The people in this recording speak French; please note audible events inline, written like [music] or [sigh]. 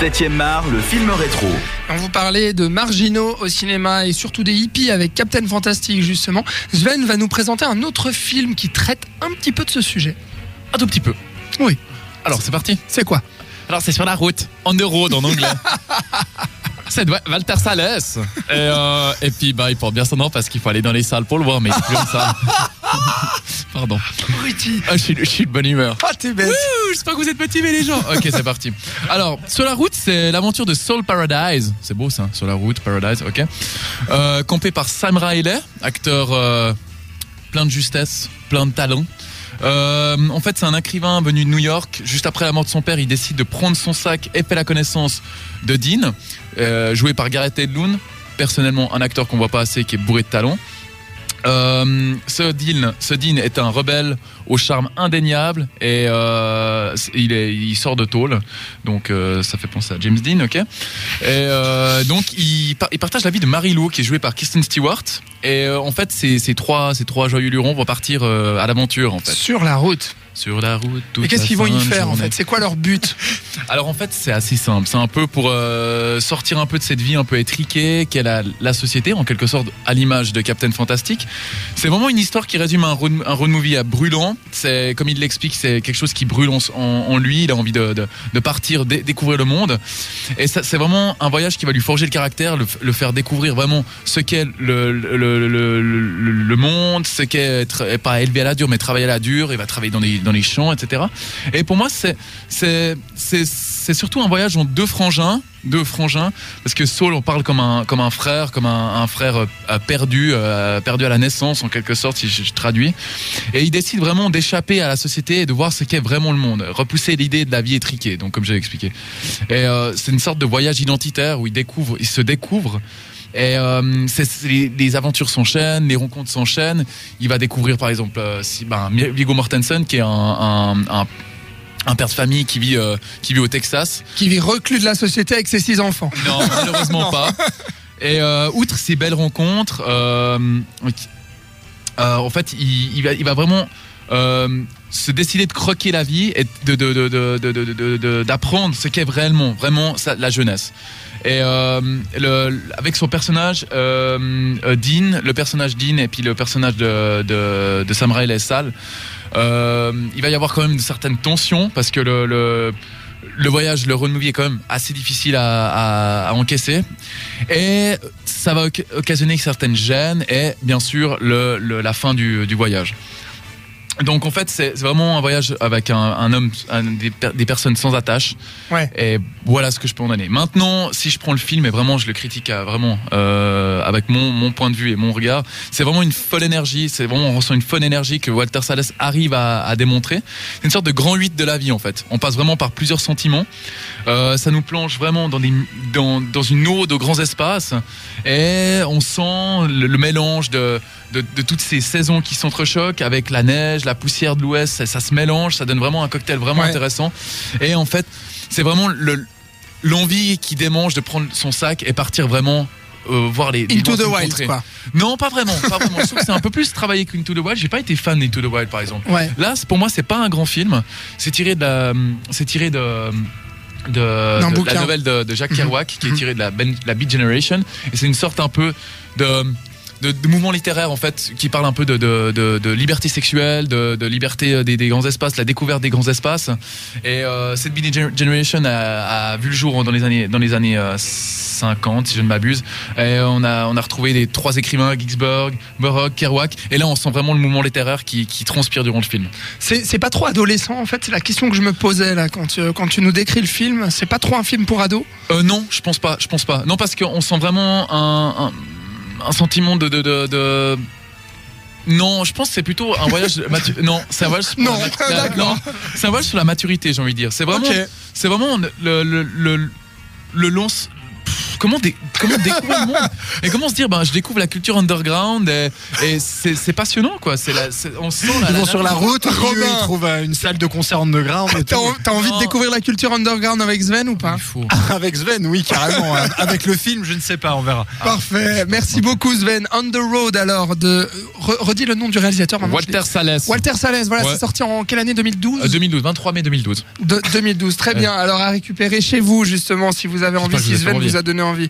7ème art, le film rétro. On vous parlait de marginaux au cinéma et surtout des hippies avec Captain Fantastic justement. Sven va nous présenter un autre film qui traite un petit peu de ce sujet. Un tout petit peu. Oui. Alors c'est parti. C'est quoi? Alors c'est sur la route, en road en anglais. [laughs] c'est de Walter Salles. Et, euh, et puis bah, il porte bien son nom parce qu'il faut aller dans les salles pour le voir, mais il est plus en salle. [laughs] [laughs] Pardon. Ah, je, suis, je suis de bonne humeur. Ah t'es bête. J'espère que vous êtes motivés les gens. Ok, c'est parti. Alors, sur la route, c'est l'aventure de Soul Paradise. C'est beau ça, sur la route, Paradise, ok. Euh, campé par Sam Riley, acteur euh, plein de justesse, plein de talent. Euh, en fait, c'est un écrivain venu de New York. Juste après la mort de son père, il décide de prendre son sac et fait la connaissance de Dean, euh, joué par Gareth Edlund. Personnellement, un acteur qu'on voit pas assez, qui est bourré de talent. Euh, ce, Dean, ce Dean est un rebelle au charme indéniable et euh, il, est, il sort de tôle, donc euh, ça fait penser à James Dean, ok. Et euh, donc il, par- il partage la vie de Mary Lou qui est jouée par Kristen Stewart. Et en fait, ces, ces trois, ces trois joyeux lurons vont partir à l'aventure en fait. Sur la route. Sur la route. toute Et qu'est-ce qu'ils vont y faire en fait? C'est quoi leur but? [laughs] Alors en fait, c'est assez simple. C'est un peu pour euh, sortir un peu de cette vie un peu étriquée qu'est la, la société, en quelque sorte à l'image de Captain Fantastic. C'est vraiment une histoire qui résume un road, un road movie à brûlant. C'est comme il l'explique, c'est quelque chose qui brûle en, lui. Il a envie de, partir, dé- découvrir le monde. Et c'est vraiment un voyage qui va lui forger le caractère, le, faire découvrir vraiment ce qu'est le, monde, ce qu'est être pas élevé à la dure, mais travailler à la dure. Il va travailler dans les, champs, etc. Et pour moi, c'est c'est surtout un voyage en deux frangins, deux frangins, parce que Saul, on parle comme un comme un frère, comme un, frère euh, perdu, euh, perdu à la naissance en quelque sorte, si je, traduis. Et il décide vraiment d'échapper à la société et de voir ce qu'est vraiment le monde, repousser l'idée de la vie étriquée. Donc comme j'ai expliqué. Et euh, c'est une sorte de voyage identitaire où il découvre, il se découvre. Et les, aventures s'enchaînent, les rencontres s'enchaînent. Il va découvrir par exemple si, ben, Viggo Mortensen qui est un, un père de famille qui vit, euh, qui vit au Texas. Qui vit reclus de la société avec ses six enfants. Non, malheureusement [laughs] pas. Et euh, outre ces belles rencontres, euh, euh, en fait, il, il va, il va vraiment euh, se décider de croquer la vie et de, de, de, de, de- de- de- de- d'apprendre ce qu'est réellement, vraiment ça, la jeunesse. Et euh, le, avec son personnage euh, euh, Dean, le personnage Dean et puis le personnage de, de, de Sam Riley Sal, euh, il va y avoir quand même certaines tensions parce que le, voyage, le road est quand même assez difficile à, encaisser. Et ça va oc- occasionner certaines gênes et bien sûr le, la fin du voyage. Donc en fait c'est vraiment un voyage avec un, un homme, un- des, per- des personnes sans attache. Ouais. Et voilà ce que je peux en donner. Maintenant, si je prends le film et vraiment je le critique à, vraiment euh, avec mon, mon point de vue et mon regard, c'est vraiment une folle énergie. C'est vraiment on ressent une folle énergie que Walter Salles arrive à, à démontrer. C'est une sorte de grand 8 de la vie en fait. On passe vraiment par plusieurs sentiments. Euh, ça nous plonge vraiment dans, des, dans, dans une eau de grands espaces et on sent le, le mélange de, de, de toutes ces saisons qui s'entrechoquent avec la neige, la poussière de l'ouest, ça, ça se mélange, ça donne vraiment un cocktail vraiment Ouais. intéressant. Et en fait, c'est vraiment le l'envie qui démange de prendre son sac et partir vraiment euh, voir les, les Into the wild quoi. Non, pas vraiment, pas vraiment. Je trouve que c'est un peu plus travaillé qu'Into the Wild. J'ai pas été fan d'Into the Wild par exemple. Ouais. Là, pour moi, c'est pas un grand film. C'est tiré de la, c'est tiré de de, de la nouvelle de, de Jacques Kerouac qui est Mhm. tirée de la, ben- la Beat Generation et c'est une sorte un peu de de, de mouvement littéraire en fait qui parle un peu de, de, de, de liberté sexuelle, de, liberté euh, des, des grands espaces, la découverte des grands espaces. Et euh, cette Beat Gener- Generation a, a vu le jour dans les années dans les années euh, 50 si je ne m'abuse. Et on a on a retrouvé les trois écrivains Ginsberg, Burroughs, Kerouac. Et là on sent vraiment le mouvement littéraire qui, qui transpire durant le film. C'est c'est pas trop adolescent en fait. C'est la question que je me posais là quand, tu- quand tu nous décris le film. C'est pas trop un film pour ados? Euh, non, je pense pas. Je pense pas. Non, parce qu'on sent vraiment un, un, un sentiment de, de, de, de- Non, je pense que c'est plutôt un voyage. matu- Non, c'est un voyage. sur Non, la non, c'est un voyage sur la maturité, j'ai envie de dire. C'est vraiment, c'est vraiment le, le, le, le long. Comment, dé- comment découvrir le monde Et comment se dire, ben, je découvre la culture underground et, et c'est passionnant, quoi. La, on sent la, Ils vont sur la route, Robin. ils trouvent euh, une salle de concert underground. et T'as en- envie de découvrir la culture underground avec Sven ou pas Il faut. [laughs] Avec Sven, oui, carrément. hein. Avec le film, je ne sais pas, on verra. Parfait. Merci beaucoup Sven. On the road alors de re- redis le nom du réalisateur. maintenant, Walter Salès. Walter Salès. Voilà, Ouais. c'est sorti en quelle année? 2012 Euh, 2012, 23 mai 2012. De- 2012. Très bien. Alors à récupérer chez vous justement si vous avez envie, si Sven envie. vous a donné envie.